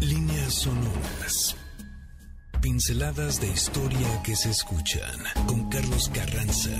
Líneas sonoras. Pinceladas de historia que se escuchan con Carlos Carranza.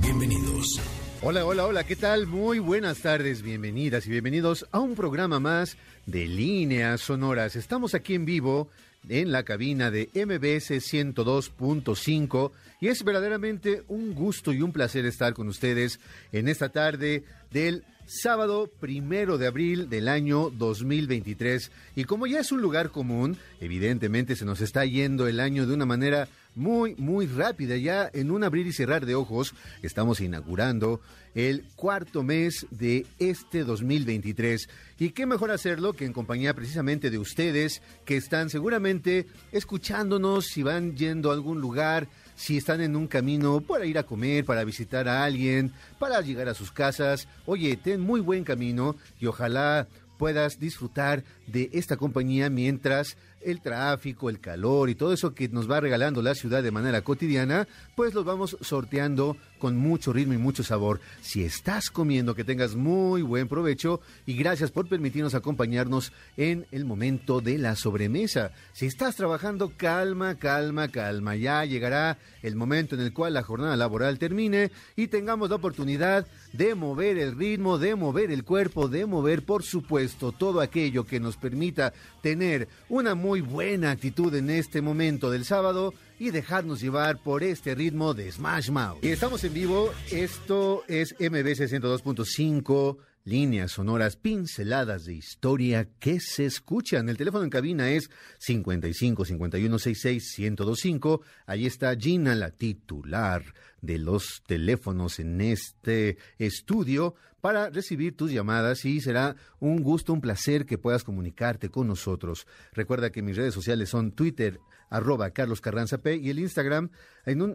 Bienvenidos. Hola, hola, hola, ¿qué tal? Muy buenas tardes, bienvenidas y bienvenidos a un programa más de Líneas Sonoras. Estamos aquí en vivo en la cabina de MBS 102.5 y es verdaderamente un gusto y un placer estar con ustedes en esta tarde del sábado primero de abril del año 2023. Y como ya es un lugar común, evidentemente se nos está yendo el año de una manera muy, muy rápida. Ya en un abrir y cerrar de ojos estamos inaugurando el cuarto mes de este 2023. Y qué mejor hacerlo que en compañía precisamente de ustedes que están seguramente escuchándonos si van yendo a algún lugar si están en un camino para ir a comer, para visitar a alguien, para llegar a sus casas. Oye, ten muy buen camino y ojalá puedas disfrutar de esta compañía mientras el tráfico, el calor y todo eso que nos va regalando la ciudad de manera cotidiana, pues los vamos sorteando con mucho ritmo y mucho sabor. Si estás comiendo, que tengas muy buen provecho y gracias por permitirnos acompañarnos en el momento de la sobremesa. Si estás trabajando, calma, calma, calma. Ya llegará el momento en el cual la jornada laboral termine y tengamos la oportunidad de mover el ritmo, de mover el cuerpo, de mover, por supuesto, todo aquello que nos permita tener una muy buena actitud en este momento del sábado y dejarnos llevar por este ritmo de Smash Mouth. Y estamos en vivo, esto es MBC 102.5 líneas sonoras, pinceladas de historia que se escuchan. El teléfono en cabina es 55 51 66 1025. Ahí está Gina, la titular de los teléfonos en este estudio para recibir tus llamadas y será un gusto, un placer que puedas comunicarte con nosotros. Recuerda que mis redes sociales son Twitter, arroba Carlos Carranza P y el Instagram.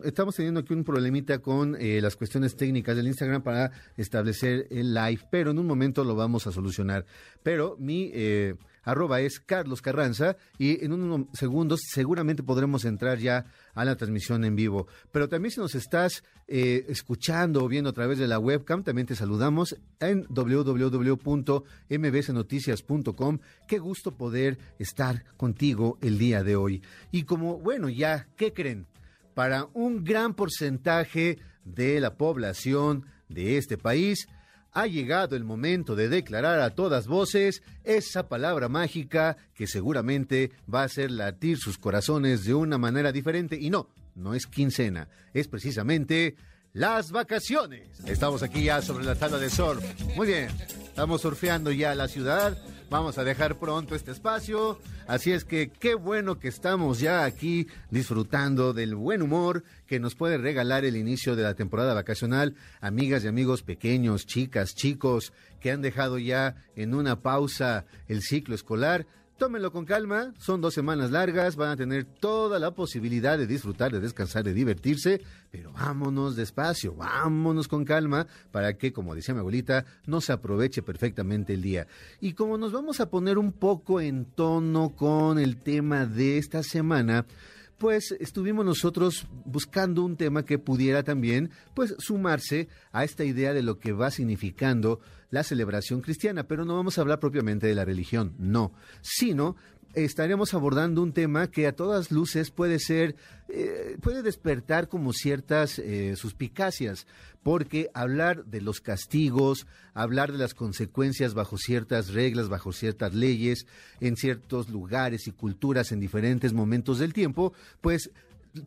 estamos teniendo aquí un problemita con eh, las cuestiones técnicas del Instagram para establecer el live, pero en un momento lo vamos a solucionar. Pero mi... Eh, arroba es Carlos Carranza y en unos segundos seguramente podremos entrar ya a la transmisión en vivo. Pero también si nos estás eh, escuchando o viendo a través de la webcam, también te saludamos en www.mbsnoticias.com. Qué gusto poder estar contigo el día de hoy. Y como, bueno, ya, ¿qué creen? Para un gran porcentaje de la población de este país, ha llegado el momento de declarar a todas voces esa palabra mágica que seguramente va a hacer latir sus corazones de una manera diferente. Y no, no es quincena, es precisamente las vacaciones. Estamos aquí ya sobre la tabla de surf. Muy bien, estamos surfeando ya la ciudad. Vamos a dejar pronto este espacio. Así es que qué bueno que estamos ya aquí disfrutando del buen humor que nos puede regalar el inicio de la temporada vacacional. Amigas y amigos pequeños, chicas, chicos que han dejado ya en una pausa el ciclo escolar Tómenlo con calma, son dos semanas largas, van a tener toda la posibilidad de disfrutar, de descansar, de divertirse, pero vámonos despacio, vámonos con calma para que, como decía mi abuelita, no se aproveche perfectamente el día. Y como nos vamos a poner un poco en tono con el tema de esta semana, pues estuvimos nosotros buscando un tema que pudiera también pues sumarse a esta idea de lo que va significando la celebración cristiana, pero no vamos a hablar propiamente de la religión, no, sino estaremos abordando un tema que a todas luces puede ser, eh, puede despertar como ciertas eh, suspicacias, porque hablar de los castigos, hablar de las consecuencias bajo ciertas reglas, bajo ciertas leyes, en ciertos lugares y culturas en diferentes momentos del tiempo, pues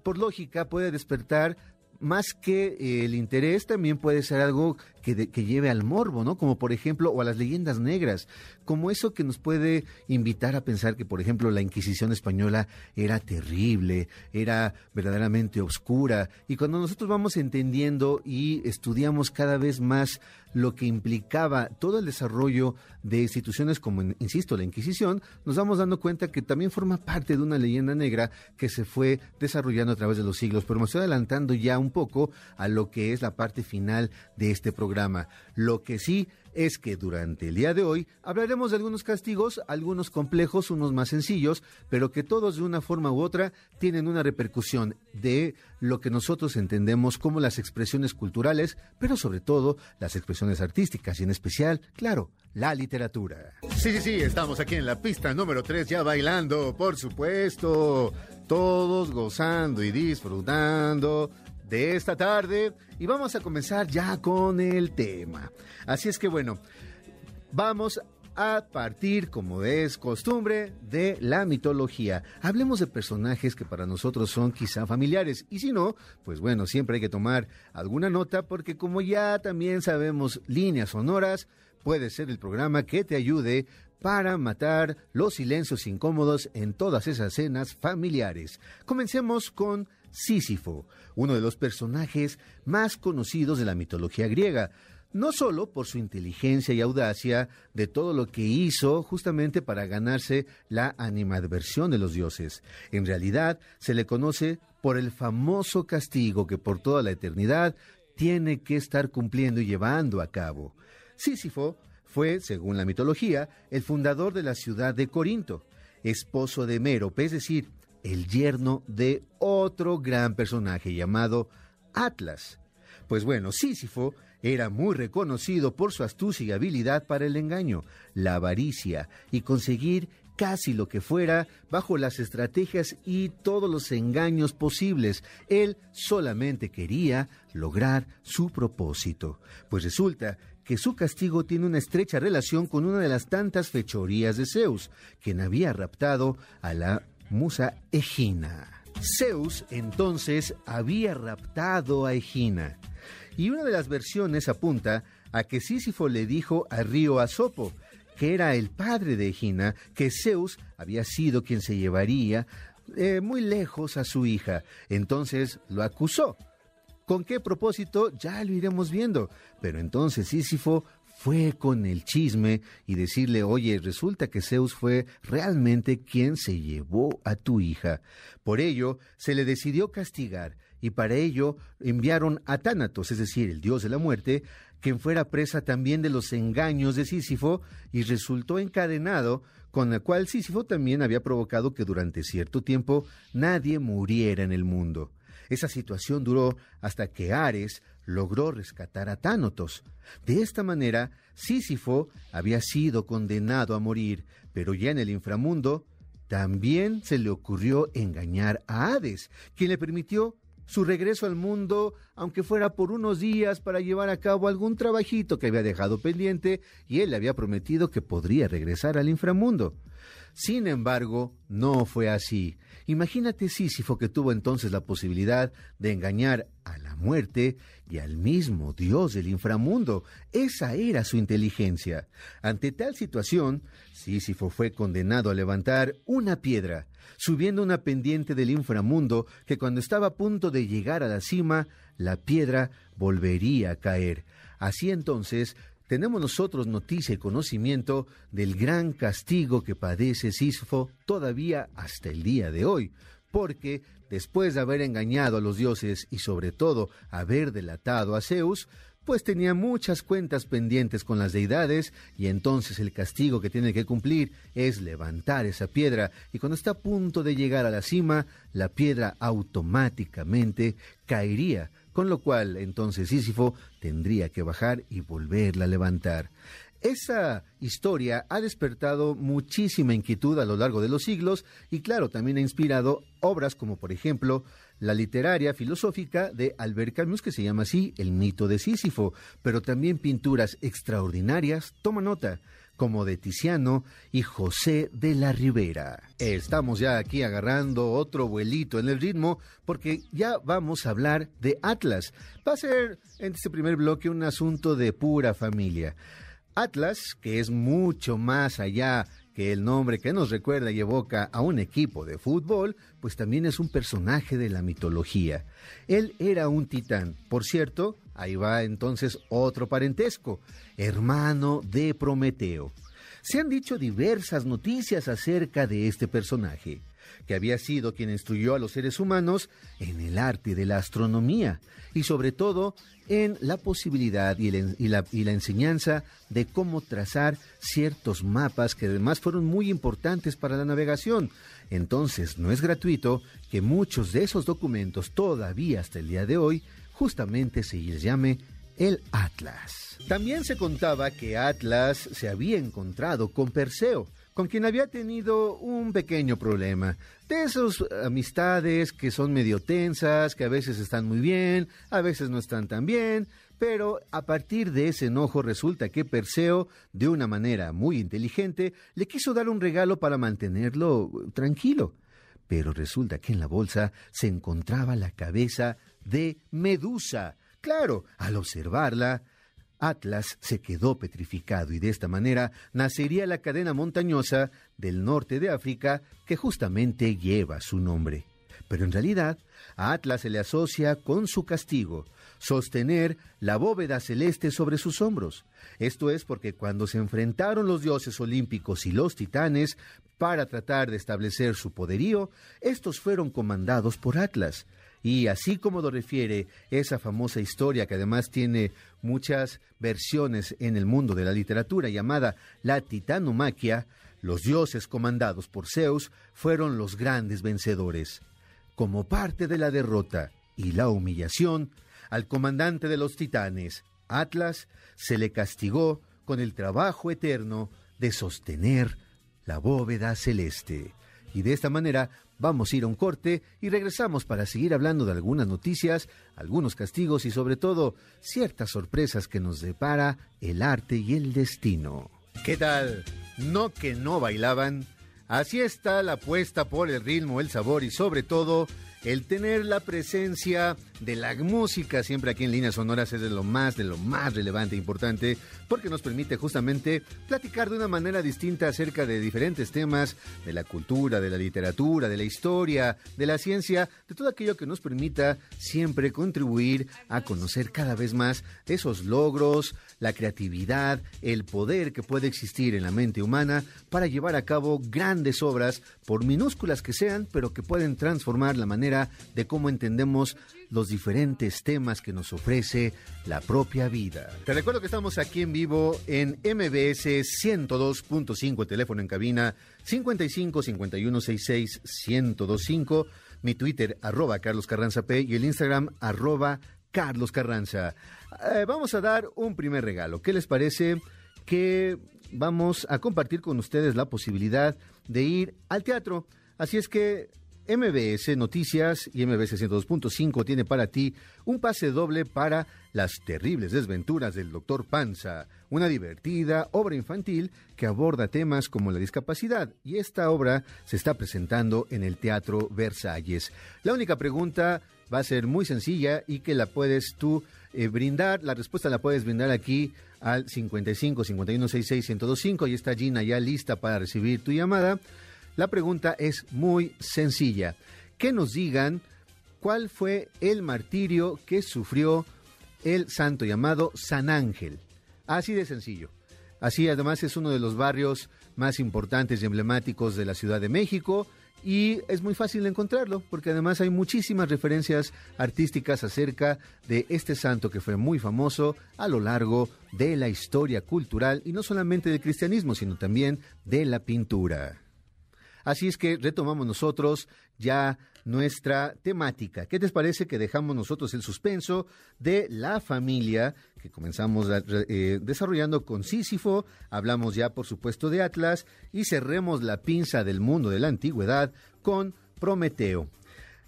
por lógica puede despertar más que eh, el interés, también puede ser algo que, lleve al morbo, ¿no? Como por ejemplo, o a las leyendas negras, como eso que nos puede invitar a pensar que, por ejemplo, la Inquisición española era terrible, era verdaderamente oscura, y cuando nosotros vamos entendiendo y estudiamos cada vez más lo que implicaba todo el desarrollo de instituciones como, insisto, la Inquisición, nos vamos dando cuenta que también forma parte de una leyenda negra que se fue desarrollando a través de los siglos. Pero me estoy adelantando ya un poco a lo que es la parte final de este programa. Lo que sí es que durante el día de hoy hablaremos de algunos castigos, algunos complejos, unos más sencillos, pero que todos de una forma u otra tienen una repercusión de lo que nosotros entendemos como las expresiones culturales, pero sobre todo las expresiones artísticas y en especial, claro, la literatura. Sí, sí, sí, estamos aquí en la pista número 3 ya bailando, por supuesto, todos gozando y disfrutando de esta tarde y vamos a comenzar ya con el tema. Así es que bueno, vamos a partir, como es costumbre, de la mitología. Hablemos de personajes que para nosotros son quizá familiares y si no, pues bueno, siempre hay que tomar alguna nota porque como ya también sabemos líneas sonoras, puede ser el programa que te ayude para matar los silencios incómodos en todas esas cenas familiares. Comencemos con Sísifo, uno de los personajes más conocidos de la mitología griega, no solo por su inteligencia y audacia de todo lo que hizo justamente para ganarse la animadversión de los dioses. En realidad se le conoce por el famoso castigo que por toda la eternidad tiene que estar cumpliendo y llevando a cabo. Sísifo fue, según la mitología, el fundador de la ciudad de Corinto, esposo de Mérope, es decir, el yerno de otro gran personaje llamado Atlas. Pues bueno, Sísifo era muy reconocido por su astucia y habilidad para el engaño, la avaricia y conseguir casi lo que fuera bajo las estrategias y todos los engaños posibles. Él solamente quería lograr su propósito. Pues resulta que su castigo tiene una estrecha relación con una de las tantas fechorías de Zeus, quien había raptado a la musa Egina. Zeus entonces había raptado a Egina, y una de las versiones apunta a que Sísifo le dijo a Río Asopo, que era el padre de Egina, que Zeus había sido quien se llevaría eh, muy lejos a su hija. Entonces lo acusó. ¿Con qué propósito? Ya lo iremos viendo. Pero entonces Sísifo fue con el chisme y decirle, oye, resulta que Zeus fue realmente quien se llevó a tu hija. Por ello, se le decidió castigar, y para ello enviaron a Tánatos, es decir, el dios de la muerte, quien fuera presa también de los engaños de Sísifo, y resultó encadenado, con la cual Sísifo también había provocado que durante cierto tiempo nadie muriera en el mundo. Esa situación duró hasta que Ares logró rescatar a Tánotos. De esta manera, Sísifo había sido condenado a morir, pero ya en el inframundo también se le ocurrió engañar a Hades, quien le permitió su regreso al mundo, aunque fuera por unos días para llevar a cabo algún trabajito que había dejado pendiente, y él le había prometido que podría regresar al inframundo. Sin embargo, no fue así. Imagínate Sísifo que tuvo entonces la posibilidad de engañar a la muerte y al mismo Dios del inframundo. Esa era su inteligencia. Ante tal situación, Sísifo fue condenado a levantar una piedra, subiendo una pendiente del inframundo que cuando estaba a punto de llegar a la cima, la piedra volvería a caer. Así entonces tenemos nosotros noticia y conocimiento del gran castigo que padece Sísifo todavía hasta el día de hoy, porque después de haber engañado a los dioses y sobre todo haber delatado a Zeus, pues tenía muchas cuentas pendientes con las deidades y entonces el castigo que tiene que cumplir es levantar esa piedra y cuando está a punto de llegar a la cima, la piedra automáticamente caería con lo cual entonces Sísifo tendría que bajar y volverla a levantar. Esa historia ha despertado muchísima inquietud a lo largo de los siglos y claro, también ha inspirado obras como por ejemplo la literaria filosófica de Albert Camus que se llama así El mito de Sísifo, pero también pinturas extraordinarias, toma nota, como de Tiziano y José de la Ribera. Estamos ya aquí agarrando otro vuelito en el ritmo porque ya vamos a hablar de Atlas. Va a ser en este primer bloque un asunto de pura familia. Atlas, que es mucho más allá que el nombre que nos recuerda y evoca a un equipo de fútbol, pues también es un personaje de la mitología. Él era un titán. Por cierto, ahí va entonces otro parentesco, hermano de Prometeo. Se han dicho diversas noticias acerca de este personaje. Que había sido quien instruyó a los seres humanos en el arte de la astronomía y sobre todo en la posibilidad y, la, y, la, enseñanza de cómo trazar ciertos mapas que además fueron muy importantes para la navegación. Entonces no es gratuito que muchos de esos documentos todavía hasta el día de hoy justamente se les llame el Atlas. También se contaba que Atlas se había encontrado con Perseo, con quien había tenido un pequeño problema. De esas amistades que son medio tensas, que a veces están muy bien, a veces no están tan bien, pero a partir de ese enojo resulta que Perseo, de una manera muy inteligente, le quiso dar un regalo para mantenerlo tranquilo. Pero resulta que en la bolsa se encontraba la cabeza de Medusa. Claro, al observarla, Atlas se quedó petrificado y de esta manera nacería la cadena montañosa del norte de África que justamente lleva su nombre. Pero en realidad, a Atlas se le asocia con su castigo, sostener la bóveda celeste sobre sus hombros. Esto es porque cuando se enfrentaron los dioses olímpicos y los titanes para tratar de establecer su poderío, estos fueron comandados por Atlas, y así como lo refiere esa famosa historia que además tiene muchas versiones en el mundo de la literatura llamada la titanomaquia, los dioses comandados por Zeus fueron los grandes vencedores. Como parte de la derrota y la humillación, al comandante de los titanes, Atlas, se le castigó con el trabajo eterno de sostener la bóveda celeste. Y de esta manera vamos a ir a un corte y regresamos para seguir hablando de algunas noticias, algunos castigos y sobre todo ciertas sorpresas que nos depara el arte y el destino. ¿Qué tal? No que no bailaban. Así está la apuesta por el ritmo, el sabor y sobre todo el tener la presencia de la música siempre aquí en líneas sonoras es de lo más, de lo más relevante e importante, porque nos permite justamente platicar de una manera distinta acerca de diferentes temas, de la cultura, de la literatura, de la historia, de la ciencia, de todo aquello que nos permita siempre contribuir a conocer cada vez más esos logros, la creatividad, el poder que puede existir en la mente humana para llevar a cabo grandes obras, por minúsculas que sean, pero que pueden transformar la manera de cómo entendemos los diferentes temas que nos ofrece la propia vida. Te recuerdo que estamos aquí en vivo en MBS 102.5, teléfono en cabina 55 51 66 1025, mi Twitter arroba Carlos Carranza P y el Instagram arroba Carlos Carranza. Eh, vamos a dar un primer regalo. ¿Qué les parece que vamos a compartir con ustedes la posibilidad de ir al teatro? Así es que MBS Noticias y MBS 102.5 tiene para ti un pase doble para Las terribles desventuras del Dr. Panza, una divertida obra infantil que aborda temas como la discapacidad y esta obra se está presentando en el Teatro Versalles. La única pregunta va a ser muy sencilla y que la puedes tú eh, brindar, la respuesta la puedes brindar aquí al 55 51 66 1025 y está Gina ya lista para recibir tu llamada. La pregunta es muy sencilla. Que nos digan cuál fue el martirio que sufrió el santo llamado San Ángel. Así de sencillo. Así además es uno de los barrios más importantes y emblemáticos de la Ciudad de México y es muy fácil encontrarlo porque además hay muchísimas referencias artísticas acerca de este santo que fue muy famoso a lo largo de la historia cultural y no solamente del cristianismo sino también de la pintura. Así es que retomamos nosotros ya nuestra temática. ¿Qué te parece que dejamos nosotros el suspenso de la familia que comenzamos eh, desarrollando con Sísifo? Hablamos ya, por supuesto, de Atlas y cerremos la pinza del mundo de la antigüedad con Prometeo.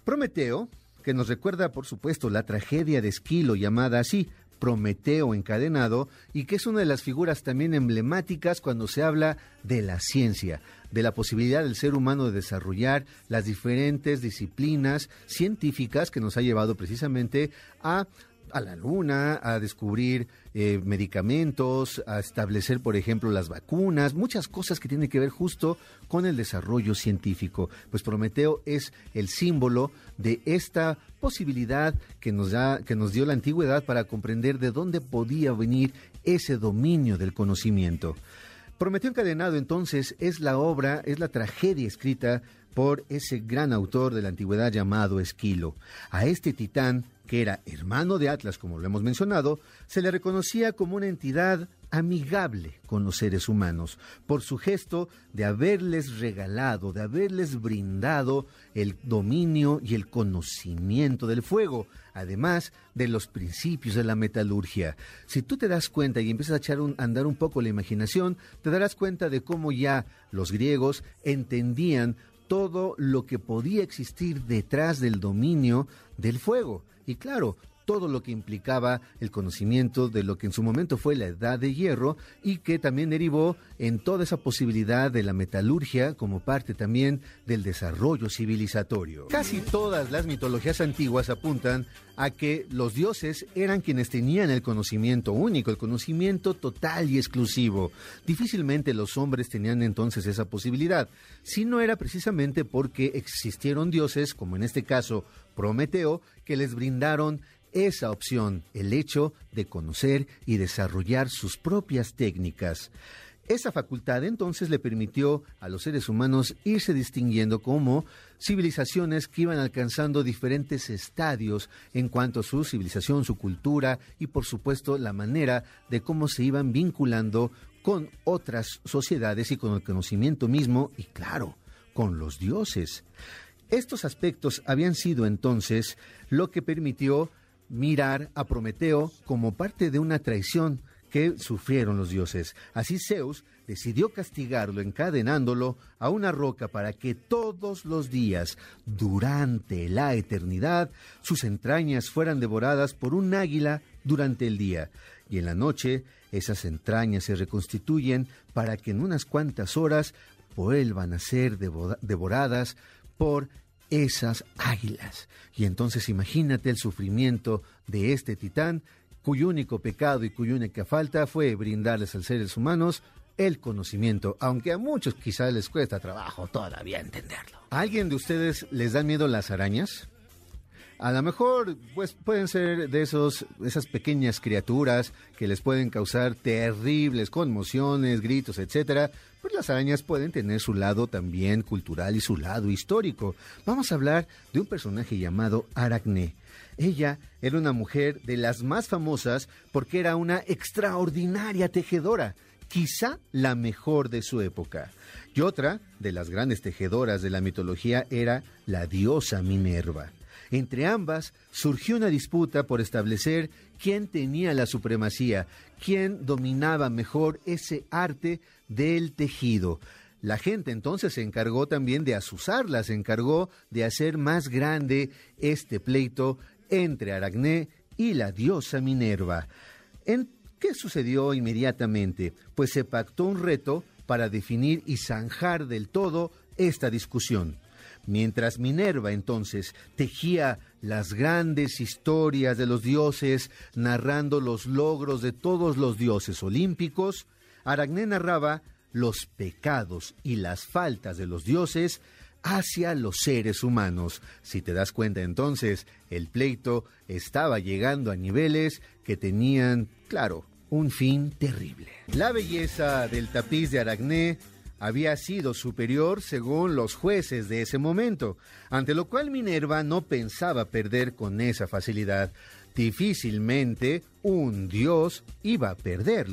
Prometeo, que nos recuerda, por supuesto, la tragedia de Esquilo llamada así, Prometeo encadenado y que es una de las figuras también emblemáticas cuando se habla de la ciencia, de la posibilidad del ser humano de desarrollar las diferentes disciplinas científicas que nos ha llevado precisamente a a la luna, a descubrir eh, medicamentos, a establecer, por ejemplo, las vacunas, muchas cosas que tienen que ver justo con el desarrollo científico. Pues Prometeo es el símbolo de esta posibilidad que nos, da, que nos dio la antigüedad para comprender de dónde podía venir ese dominio del conocimiento. Prometeo encadenado entonces es la obra, es la tragedia escrita por ese gran autor de la antigüedad llamado Esquilo. A este titán, que era hermano de Atlas, como lo hemos mencionado, se le reconocía como una entidad amigable con los seres humanos, por su gesto de haberles regalado, de haberles brindado el dominio y el conocimiento del fuego, además de los principios de la metalurgia. Si tú te das cuenta y empiezas a echar un, andar un poco la imaginación, te darás cuenta de cómo ya los griegos entendían todo lo que podía existir detrás del dominio del fuego. Y claro, todo lo que implicaba el conocimiento de lo que en su momento fue la edad de hierro y que también derivó en toda esa posibilidad de la metalurgia como parte también del desarrollo civilizatorio. Casi todas las mitologías antiguas apuntan a que los dioses eran quienes tenían el conocimiento único, el conocimiento total y exclusivo. Difícilmente los hombres tenían entonces esa posibilidad, si no era precisamente porque existieron dioses, como en este caso Prometeo, que les brindaron esa opción, el hecho de conocer y desarrollar sus propias técnicas. Esa facultad entonces le permitió a los seres humanos irse distinguiendo como civilizaciones que iban alcanzando diferentes estadios en cuanto a su civilización, su cultura y por supuesto la manera de cómo se iban vinculando con otras sociedades y con el conocimiento mismo y claro, con los dioses. Estos aspectos habían sido entonces lo que permitió mirar a Prometeo como parte de una traición que sufrieron los dioses. Así Zeus decidió castigarlo encadenándolo a una roca para que todos los días, durante la eternidad, sus entrañas fueran devoradas por un águila durante el día. Y en la noche, esas entrañas se reconstituyen para que en unas cuantas horas vuelvan a ser devoradas por esas águilas. Y entonces imagínate el sufrimiento de este titán, cuyo único pecado y cuya única falta fue brindarles a los seres humanos el conocimiento, aunque a muchos quizás les cuesta trabajo todavía entenderlo. ¿A alguien de ustedes les dan miedo las arañas? A lo mejor pues pueden ser de esos esas pequeñas criaturas que les pueden causar terribles conmociones, gritos, etcétera, pues las arañas pueden tener su lado también cultural y su lado histórico. Vamos a hablar de un personaje llamado Aracne. Ella era una mujer de las más famosas porque era una extraordinaria tejedora, quizá la mejor de su época. Y otra de las grandes tejedoras de la mitología era la diosa Minerva. Entre ambas surgió una disputa por establecer quién tenía la supremacía, quién dominaba mejor ese arte del tejido. La gente entonces se encargó también de azuzarla, se encargó de hacer más grande este pleito entre Aracné y la diosa Minerva. ¿En qué sucedió inmediatamente? Pues se pactó un reto para definir y zanjar del todo esta discusión. Mientras Minerva entonces tejía las grandes historias de los dioses, narrando los logros de todos los dioses olímpicos, Aracné narraba los pecados y las faltas de los dioses hacia los seres humanos. Si te das cuenta entonces, el pleito estaba llegando a niveles que tenían, claro, un fin terrible. La belleza del tapiz de Aracné había sido superior según los jueces de ese momento, ante lo cual Minerva no pensaba perder con esa facilidad. Difícilmente un dios iba a perder.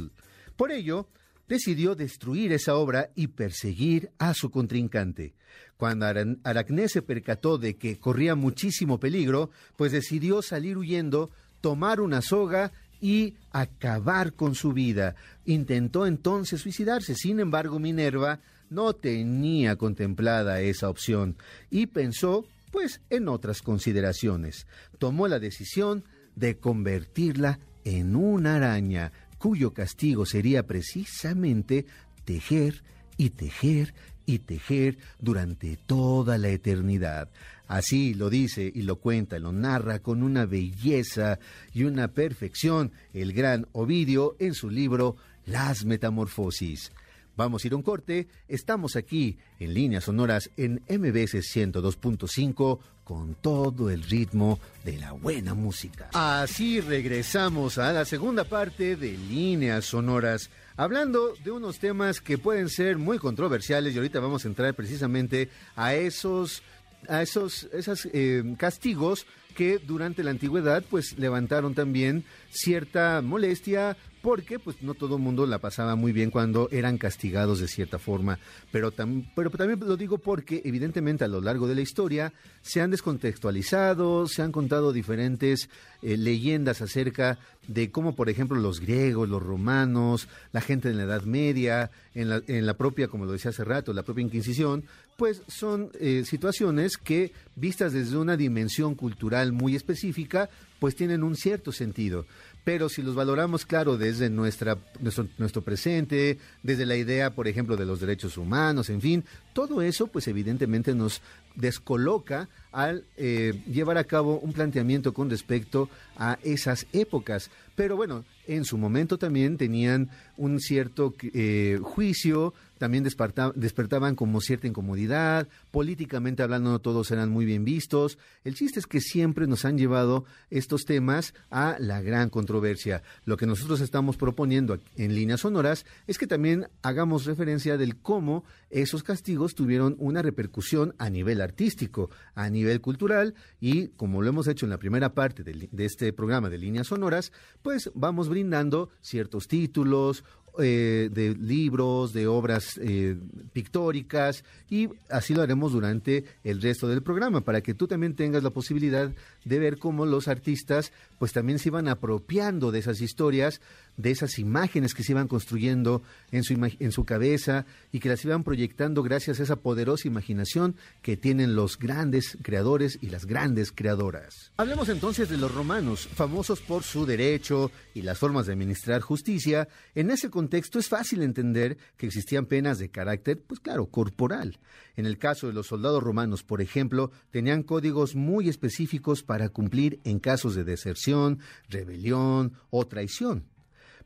Por ello, decidió destruir esa obra y perseguir a su contrincante. Cuando Aracné se percató de que corría muchísimo peligro, pues decidió salir huyendo, tomar una soga y acabar con su vida. Intentó entonces suicidarse, sin embargo Minerva no tenía contemplada esa opción y pensó pues en otras consideraciones. Tomó la decisión de convertirla en una araña, cuyo castigo sería precisamente tejer y tejer y tejer durante toda la eternidad. Así lo dice y lo cuenta, lo narra con una belleza y una perfección el gran Ovidio en su libro Las Metamorfosis. Vamos a ir a un corte. Estamos aquí en líneas sonoras en MBS 102.5 con todo el ritmo de la buena música. Así regresamos a la segunda parte de líneas sonoras hablando de unos temas que pueden ser muy controversiales y ahorita vamos a entrar precisamente a esos a esos eh, castigos que durante la antigüedad pues levantaron también cierta molestia porque pues no todo el mundo la pasaba muy bien cuando eran castigados de cierta forma, pero, pero también lo digo porque evidentemente a lo largo de la historia se han descontextualizado, se han contado diferentes eh, leyendas acerca de cómo por ejemplo los griegos, los romanos, la gente de la Edad Media, en la, en la propia, como lo decía hace rato, la propia Inquisición, pues son eh, situaciones que vistas desde una dimensión cultural muy específica, pues tienen un cierto sentido pero si los valoramos, claro, desde nuestra, nuestro, nuestro presente, desde la idea, por ejemplo, de los derechos humanos, en fin, todo eso, pues evidentemente nos descoloca al eh, llevar a cabo un planteamiento con respecto a esas épocas. Pero bueno, en su momento también tenían un cierto eh, juicio, también despertaban como cierta incomodidad, políticamente hablando no todos eran muy bien vistos. El chiste es que siempre nos han llevado estos temas a la gran controversia. Lo que nosotros estamos proponiendo en líneas sonoras es que también hagamos referencia del cómo esos castigos tuvieron una repercusión a nivel artístico, a nivel cultural y como lo hemos hecho en la primera parte de, de este programa de líneas sonoras, pues vamos brindando ciertos títulos eh, de libros, de obras eh, pictóricas y así lo haremos durante el resto del programa para que tú también tengas la posibilidad de ver cómo los artistas pues también se iban apropiando de esas historias de esas imágenes que se iban construyendo en su, en su cabeza y que las iban proyectando gracias a esa poderosa imaginación que tienen los grandes creadores y las grandes creadoras. Hablemos entonces de los romanos, famosos por su derecho y las formas de administrar justicia. En ese contexto es fácil entender que existían penas de carácter, pues claro, corporal. En el caso de los soldados romanos, por ejemplo, tenían códigos muy específicos para cumplir en casos de deserción, rebelión o traición.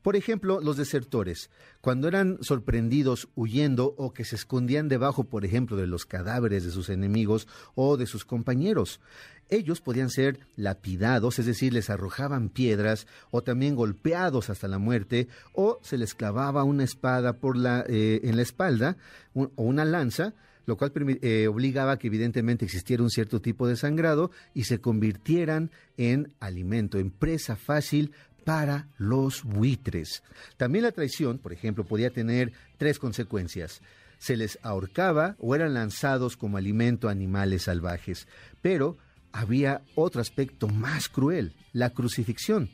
Por ejemplo, los desertores, cuando eran sorprendidos huyendo o que se escondían debajo, por ejemplo, de los cadáveres de sus enemigos o de sus compañeros. Ellos podían ser lapidados, es decir, les arrojaban piedras o también golpeados hasta la muerte, o se les clavaba una espada por la, eh, en la espalda o una lanza, lo cual eh, obligaba que evidentemente existiera un cierto tipo de sangrado y se convirtieran en alimento, en presa fácil para los buitres. También la traición, por ejemplo, podía tener tres consecuencias. Se les ahorcaba o eran lanzados como alimento a animales salvajes. Pero había otro aspecto más cruel, la crucifixión.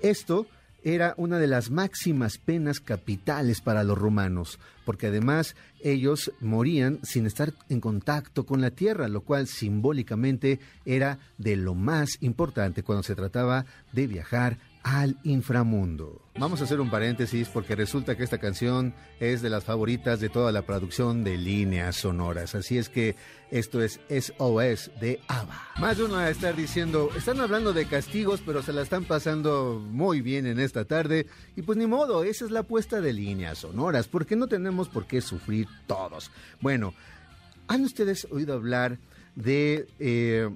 Esto era una de las máximas penas capitales para los romanos, porque además ellos morían sin estar en contacto con la tierra, lo cual simbólicamente era de lo más importante cuando se trataba de viajar al inframundo. Vamos a hacer un paréntesis porque resulta que esta canción es de las favoritas de toda la producción de líneas sonoras. Así es que esto es SOS de ABBA. Más de uno va a estar diciendo, están hablando de castigos, pero se la están pasando muy bien en esta tarde. Y pues ni modo, esa es la apuesta de líneas sonoras, porque no tenemos por qué sufrir todos. Bueno, ¿han ustedes oído hablar de, eh,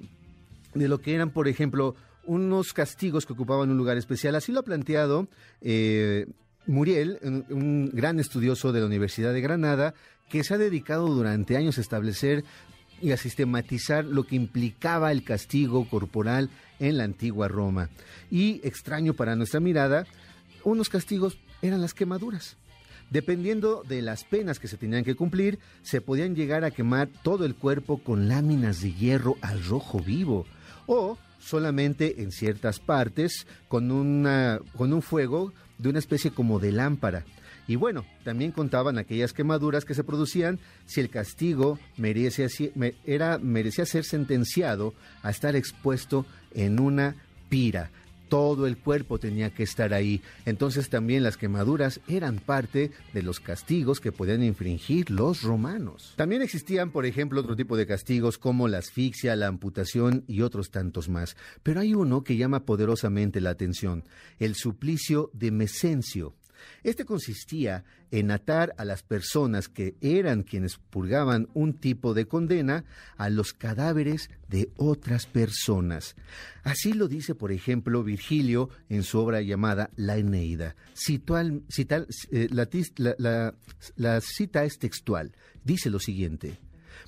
de lo que eran, por ejemplo, unos castigos que ocupaban un lugar especial. Así lo ha planteado eh, Muriel, un, gran estudioso de la Universidad de Granada, que se ha dedicado durante años a establecer y a sistematizar lo que implicaba el castigo corporal en la antigua Roma. Y extraño para nuestra mirada, unos castigos eran las quemaduras. Dependiendo de las penas que se tenían que cumplir, se podían llegar a quemar todo el cuerpo con láminas de hierro al rojo vivo o solamente en ciertas partes con, una, con un fuego de una especie como de lámpara. Y bueno, también contaban aquellas quemaduras que se producían si el castigo merecía, era, merecía ser sentenciado a estar expuesto en una pira todo el cuerpo tenía que estar ahí. Entonces también las quemaduras eran parte de los castigos que podían infringir los romanos. También existían, por ejemplo, otro tipo de castigos como la asfixia, la amputación y otros tantos más. Pero hay uno que llama poderosamente la atención, el suplicio de Mesencio. Este consistía en atar a las personas que eran quienes purgaban un tipo de condena a los cadáveres de otras personas. Así lo dice, por ejemplo, Virgilio en su obra llamada La Eneida. Eh, la cita es textual. Dice lo siguiente.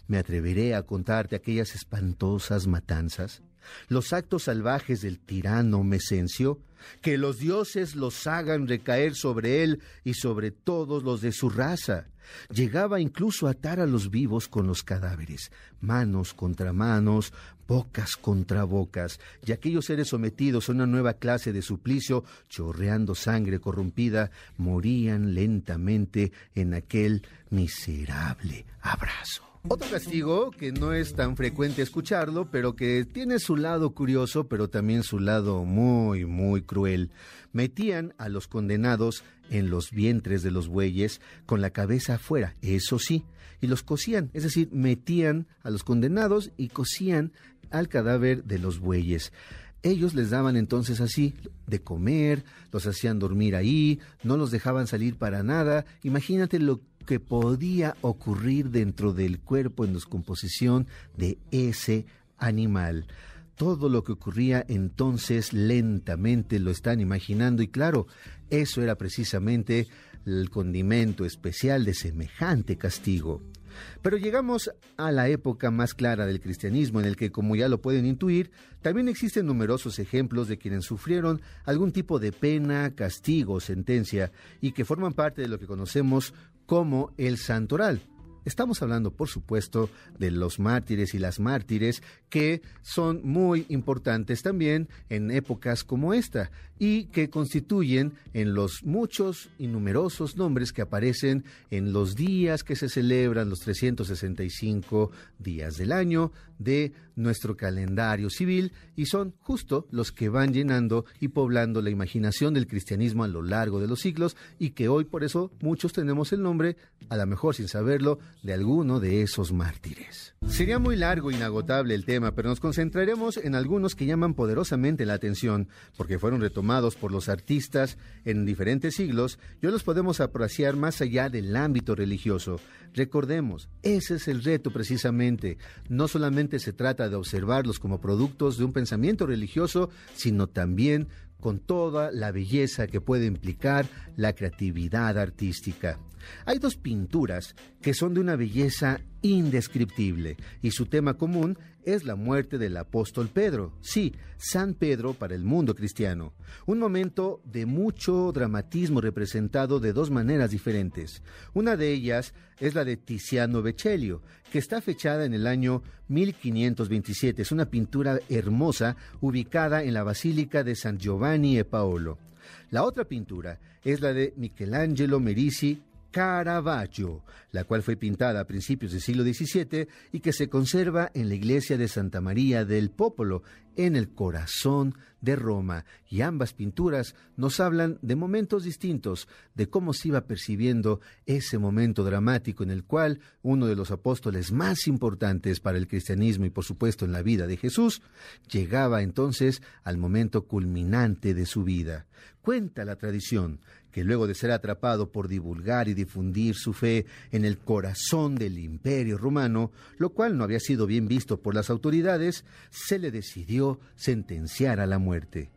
Me atreveré a contarte aquellas espantosas matanzas los actos salvajes del tirano Mesencio, que los dioses los hagan recaer sobre él y sobre todos los de su raza. Llegaba incluso a atar a los vivos con los cadáveres, manos contra manos, bocas contra bocas, y aquellos seres sometidos a una nueva clase de suplicio, chorreando sangre corrompida, morían lentamente en aquel miserable abrazo. Otro castigo que no es tan frecuente escucharlo, pero que tiene su lado curioso, pero también su lado muy, muy cruel. Metían a los condenados en los vientres de los bueyes con la cabeza afuera, eso sí, y los cosían, es decir, metían a los condenados y cosían al cadáver de los bueyes ellos les daban entonces así de comer, los hacían dormir ahí, no los dejaban salir para nada. Imagínate lo que podía ocurrir dentro del cuerpo en descomposición de ese animal. Todo lo que ocurría entonces lentamente lo están imaginando y claro, eso era precisamente el condimento especial de semejante castigo. Pero llegamos a la época más clara del cristianismo, en el que, como ya lo pueden intuir, también existen numerosos ejemplos de quienes sufrieron algún tipo de pena, castigo sentencia, y que forman parte de lo que conocemos como el santoral. Estamos hablando, por supuesto, de los mártires y las mártires, que son muy importantes también en épocas como esta y que constituyen en los muchos y numerosos nombres que aparecen en los días que se celebran los 365 días del año de nuestro calendario civil y son justo los que van llenando y poblando la imaginación del cristianismo a lo largo de los siglos y que hoy por eso muchos tenemos el nombre, a lo mejor sin saberlo, de alguno de esos mártires. Sería muy largo e inagotable el tema, pero nos concentraremos en algunos que llaman poderosamente la atención porque fueron retomados por los artistas en diferentes siglos y hoy los podemos apreciar más allá del ámbito religioso. Recordemos, ese es el reto precisamente. No solamente se trata de observarlos como productos de un pensamiento religioso, sino también con toda la belleza que puede implicar la creatividad artística. Hay dos pinturas que son de una belleza indescriptible y su tema común es la muerte del apóstol Pedro. Sí, San Pedro para el mundo cristiano. Un momento de mucho dramatismo representado de dos maneras diferentes. Una de ellas es la de Tiziano Vecellio, que está fechada en el año 1527. Es una pintura hermosa ubicada en la Basílica de San Giovanni e Paolo. La otra pintura es la de Michelangelo Merisi Caravaggio, la cual fue pintada a principios del siglo XVII y que se conserva en la iglesia de Santa María del Popolo, en el corazón de Roma. Y ambas pinturas nos hablan de momentos distintos, de cómo se iba percibiendo ese momento dramático en el cual uno de los apóstoles más importantes para el cristianismo y por supuesto en la vida de Jesús, llegaba entonces al momento culminante de su vida. Cuenta la tradición que luego de ser atrapado por divulgar y difundir su fe en el corazón del imperio romano, lo cual no había sido bien visto por las autoridades, se le decidió sentenciar a la muerte.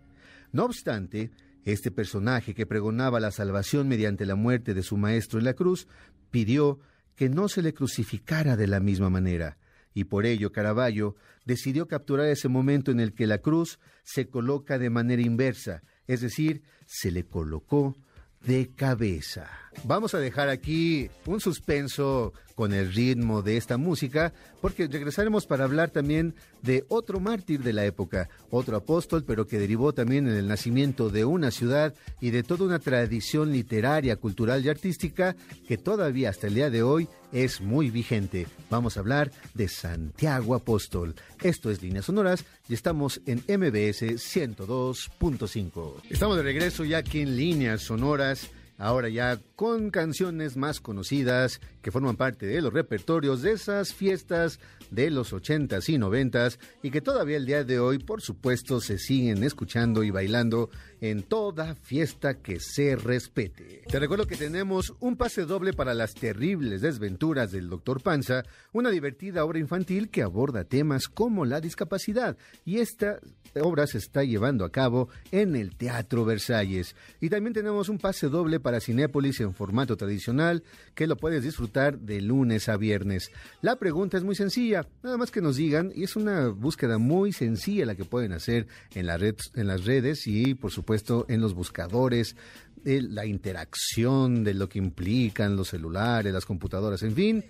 No obstante, este personaje que pregonaba la salvación mediante la muerte de su maestro en la cruz, pidió que no se le crucificara de la misma manera, y por ello Caravaggio decidió capturar ese momento en el que la cruz se coloca de manera inversa, es decir, se le colocó de cabeza. Vamos a dejar aquí un suspenso con el ritmo de esta música, porque regresaremos para hablar también de otro mártir de la época, otro apóstol, pero que derivó también en el nacimiento de una ciudad y de toda una tradición literaria, cultural y artística que todavía hasta el día de hoy es muy vigente. Vamos a hablar de Santiago Apóstol. Esto es Líneas Sonoras y estamos en MBS 102.5. Estamos de regreso ya aquí en Líneas Sonoras ahora ya con canciones más conocidas que forman parte de los repertorios de esas fiestas de los 80s y 90s y que todavía el día de hoy, por supuesto, se siguen escuchando y bailando en toda fiesta que se respete. Te recuerdo que tenemos un pase doble para las terribles desventuras del Dr. Panza, una divertida obra infantil que aborda temas como la discapacidad y esta obra se está llevando a cabo en el Teatro Versalles. Y también tenemos un pase doble para Cinépolis en formato tradicional que lo puedes disfrutar de lunes a viernes. La pregunta es muy sencilla, nada más que nos digan, y es una búsqueda muy sencilla la que pueden hacer en, la red, en las redes y por supuesto en los buscadores, de la interacción de lo que implican los celulares, las computadoras, en fin.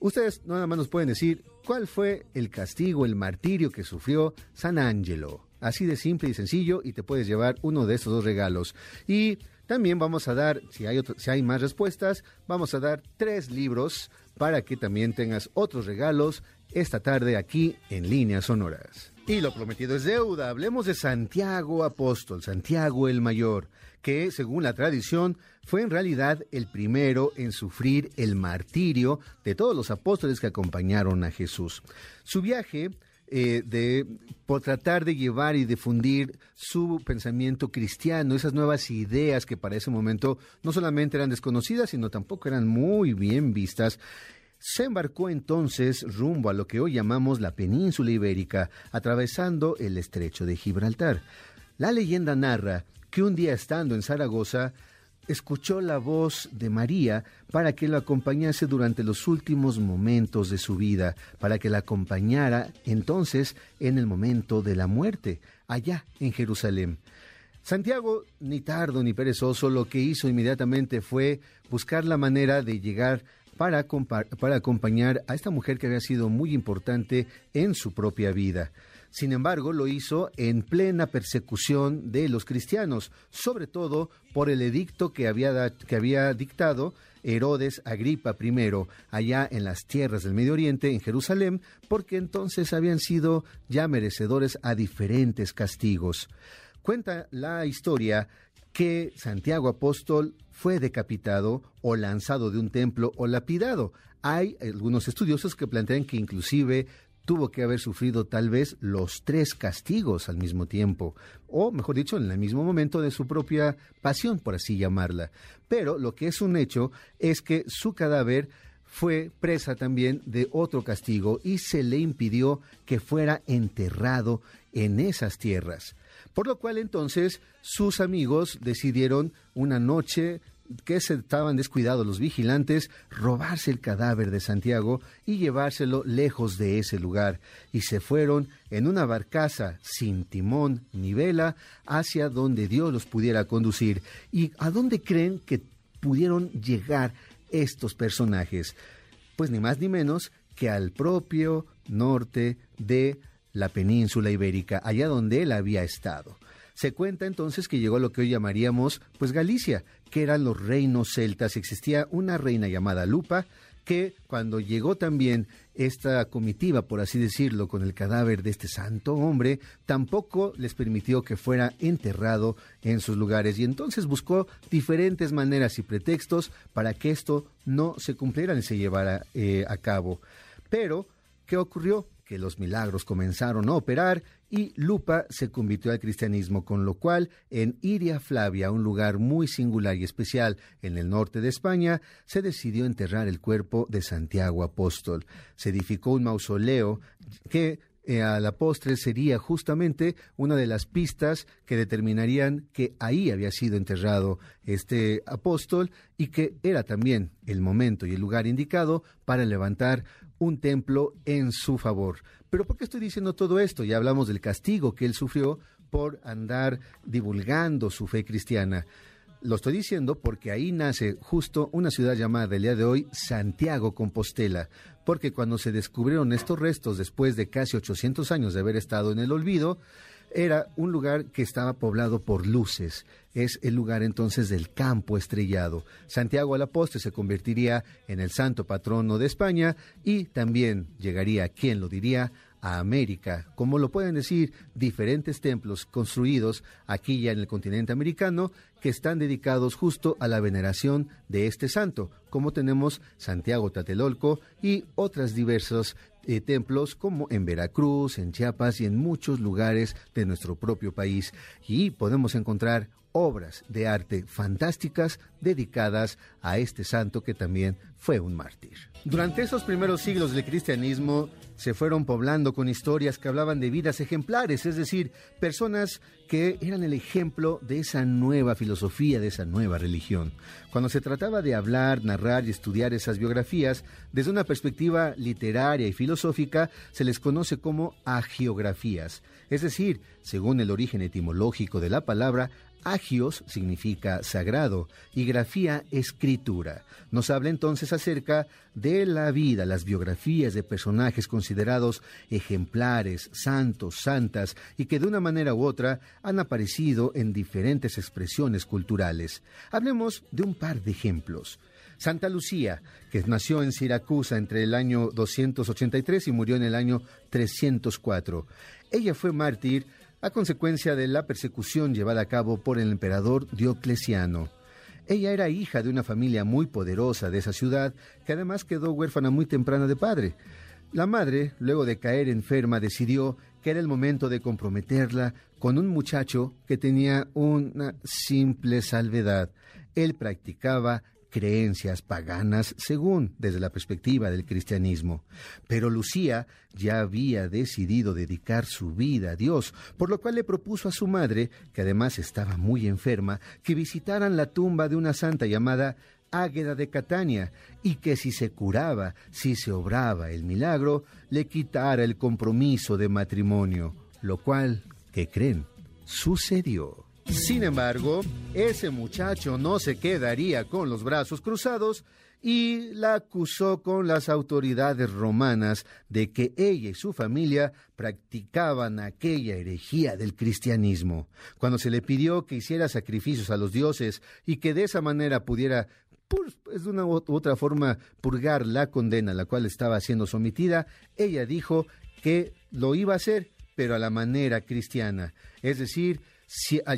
Ustedes nada más nos pueden decir cuál fue el castigo, el martirio que sufrió San Angelo. Así de simple y sencillo y te puedes llevar uno de estos dos regalos. Y también vamos a dar, si hay, si hay más respuestas, vamos a dar tres libros para que también tengas otros regalos esta tarde aquí en Líneas Sonoras. Y lo prometido es deuda. Hablemos de Santiago Apóstol, Santiago el Mayor, que según la tradición fue en realidad el primero en sufrir el martirio de todos los apóstoles que acompañaron a Jesús. Su viaje eh, de por tratar de llevar y difundir su pensamiento cristiano, esas nuevas ideas que para ese momento no solamente eran desconocidas, sino tampoco eran muy bien vistas. Se embarcó entonces rumbo a lo que hoy llamamos la península ibérica, atravesando el estrecho de Gibraltar. La leyenda narra que un día estando en Zaragoza, escuchó la voz de María para que lo acompañase durante los últimos momentos de su vida, para que la acompañara entonces en el momento de la muerte, allá en Jerusalén. Santiago, ni tardo ni perezoso, lo que hizo inmediatamente fue buscar la manera de llegar para, para acompañar a esta mujer que había sido muy importante en su propia vida. Sin embargo, lo hizo en plena persecución de los cristianos, sobre todo por el edicto que había, que había dictado Herodes Agripa I allá en las tierras del Medio Oriente, en Jerusalén, porque entonces habían sido ya merecedores a diferentes castigos. Cuenta la historia que Santiago Apóstol fue decapitado o lanzado de un templo o lapidado. Hay algunos estudiosos que plantean que inclusive tuvo que haber sufrido tal vez los tres castigos al mismo tiempo, o mejor dicho, en el mismo momento de su propia pasión, por así llamarla. Pero lo que es un hecho es que su cadáver fue presa también de otro castigo y se le impidió que fuera enterrado en esas tierras. Por lo cual entonces sus amigos decidieron una noche que se estaban descuidados los vigilantes, robarse el cadáver de Santiago y llevárselo lejos de ese lugar, y se fueron en una barcaza sin timón ni vela hacia donde Dios los pudiera conducir. ¿Y a dónde creen que pudieron llegar estos personajes? Pues ni más ni menos que al propio norte de la península ibérica, allá donde él había estado. Se cuenta entonces que llegó a lo que hoy llamaríamos pues Galicia, que eran los reinos celtas. Existía una reina llamada Lupa, que cuando llegó también esta comitiva, por así decirlo, con el cadáver de este santo hombre, tampoco les permitió que fuera enterrado en sus lugares y entonces buscó diferentes maneras y pretextos para que esto no se cumpliera ni se llevara eh, a cabo. Pero, ¿qué ocurrió? Que los milagros comenzaron a operar y Lupa se convirtió al cristianismo, con lo cual en Iria Flavia, un lugar muy singular y especial en el norte de España, se decidió enterrar el cuerpo de Santiago Apóstol. Se edificó un mausoleo que eh, a la postre sería justamente una de las pistas que determinarían que ahí había sido enterrado este apóstol y que era también el momento y el lugar indicado para levantar un templo en su favor. Pero ¿por qué estoy diciendo todo esto? Ya hablamos del castigo que él sufrió por andar divulgando su fe cristiana. Lo estoy diciendo porque ahí nace justo una ciudad llamada el día de hoy Santiago Compostela, porque cuando se descubrieron estos restos después de casi 800 años de haber estado en el olvido, era un lugar que estaba poblado por luces. Es el lugar entonces del campo estrellado. Santiago a la poste se convertiría en el santo patrono de España y también llegaría, ¿quién lo diría?, a América, como lo pueden decir diferentes templos construidos aquí ya en el continente americano que están dedicados justo a la veneración de este santo, como tenemos Santiago Tatelolco y otros diversos eh, templos como en Veracruz, en Chiapas y en muchos lugares de nuestro propio país. Y podemos encontrar obras de arte fantásticas dedicadas a este santo que también fue un mártir. Durante esos primeros siglos del cristianismo se fueron poblando con historias que hablaban de vidas ejemplares, es decir, personas que eran el ejemplo de esa nueva filosofía, de esa nueva religión. Cuando se trataba de hablar, narrar y estudiar esas biografías, desde una perspectiva literaria y filosófica, se les conoce como agiografías, es decir, según el origen etimológico de la palabra, Agios significa sagrado y grafía escritura. Nos habla entonces acerca de la vida, las biografías de personajes considerados ejemplares, santos, santas y que de una manera u otra han aparecido en diferentes expresiones culturales. Hablemos de un par de ejemplos. Santa Lucía, que nació en Siracusa entre el año 283 y murió en el año 304. Ella fue mártir a consecuencia de la persecución llevada a cabo por el emperador Diocleciano. Ella era hija de una familia muy poderosa de esa ciudad, que además quedó huérfana muy temprana de padre. La madre, luego de caer enferma, decidió que era el momento de comprometerla con un muchacho que tenía una simple salvedad. Él practicaba creencias paganas según desde la perspectiva del cristianismo. Pero Lucía ya había decidido dedicar su vida a Dios, por lo cual le propuso a su madre, que además estaba muy enferma, que visitaran la tumba de una santa llamada Águeda de Catania, y que si se curaba, si se obraba el milagro, le quitara el compromiso de matrimonio, lo cual, ¿qué creen? Sucedió. Sin embargo, ese muchacho no se quedaría con los brazos cruzados y la acusó con las autoridades romanas de que ella y su familia practicaban aquella herejía del cristianismo. Cuando se le pidió que hiciera sacrificios a los dioses y que de esa manera pudiera pues, de una u otra forma purgar la condena a la cual estaba siendo sometida, ella dijo que lo iba a hacer, pero a la manera cristiana, es decir,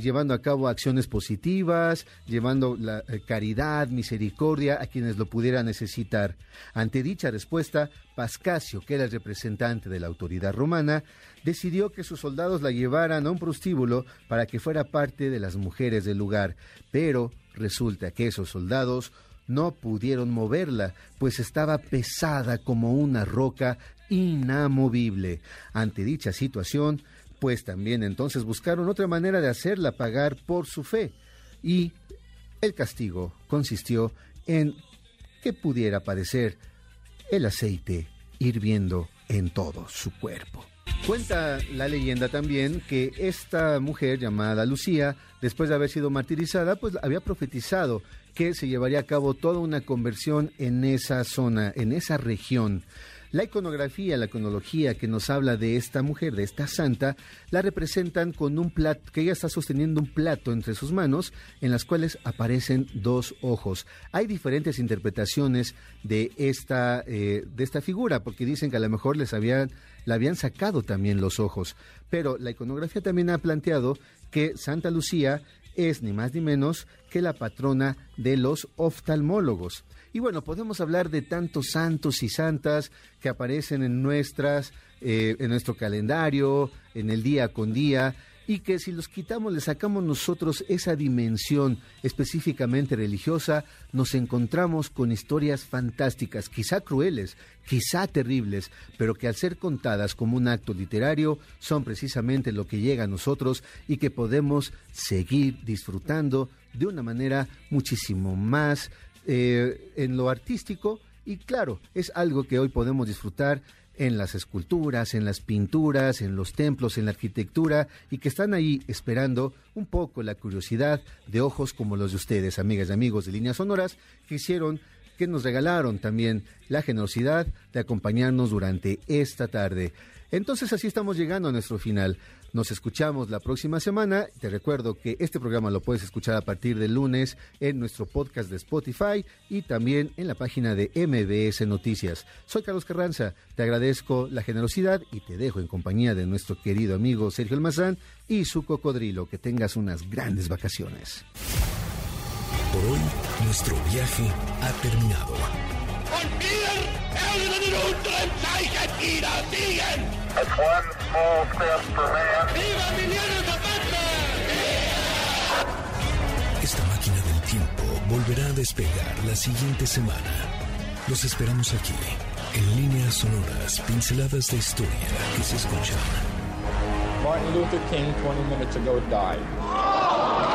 llevando a cabo acciones positivas, llevando la eh, caridad, misericordia a quienes lo pudieran necesitar. Ante dicha respuesta, Pascasio, que era el representante de la autoridad romana, decidió que sus soldados la llevaran a un prostíbulo para que fuera parte de las mujeres del lugar, pero resulta que esos soldados no pudieron moverla, pues estaba pesada como una roca inamovible. Ante dicha situación, pues también entonces buscaron otra manera de hacerla pagar por su fe. Y el castigo consistió en que pudiera padecer el aceite hirviendo en todo su cuerpo. Cuenta la leyenda también que esta mujer llamada Lucía, después de haber sido martirizada, pues había profetizado que se llevaría a cabo toda una conversión en esa zona, en esa región. La iconografía, la iconología que nos habla de esta mujer, de esta santa, la representan con un plato, que ella está sosteniendo un plato entre sus manos, en las cuales aparecen dos ojos. Hay diferentes interpretaciones de esta, eh, de esta figura, porque dicen que a lo mejor les habían, la habían sacado también los ojos. Pero la iconografía también ha planteado que Santa Lucía es ni más ni menos que la patrona de los oftalmólogos. Y bueno, podemos hablar de tantos santos y santas que aparecen en nuestras, eh, en nuestro calendario, en el día con día, y que si los quitamos, le sacamos nosotros esa dimensión específicamente religiosa, nos encontramos con historias fantásticas, quizá crueles, quizá terribles, pero que al ser contadas como un acto literario son precisamente lo que llega a nosotros y que podemos seguir disfrutando de una manera muchísimo más eh, en lo artístico y claro, es algo que hoy podemos disfrutar en las esculturas, en las pinturas, en los templos, en la arquitectura y que están ahí esperando un poco la curiosidad de ojos como los de ustedes, amigas y amigos de Líneas Sonoras, que hicieron que nos regalaron también la generosidad de acompañarnos durante esta tarde. Entonces así estamos llegando a nuestro final. Nos escuchamos la próxima semana. Te recuerdo que este programa lo puedes escuchar a partir del lunes en nuestro podcast de Spotify y también en la página de MBS Noticias. Soy Carlos Carranza, te agradezco la generosidad y te dejo en compañía de nuestro querido amigo Sergio Almazán y su cocodrilo. Que tengas unas grandes vacaciones. Por hoy, nuestro viaje ha terminado. Esta máquina del tiempo volverá a despegar la siguiente semana. Los esperamos aquí, en líneas sonoras, pinceladas de historia que se escuchan. Martin Luther King 20 minutes ago died.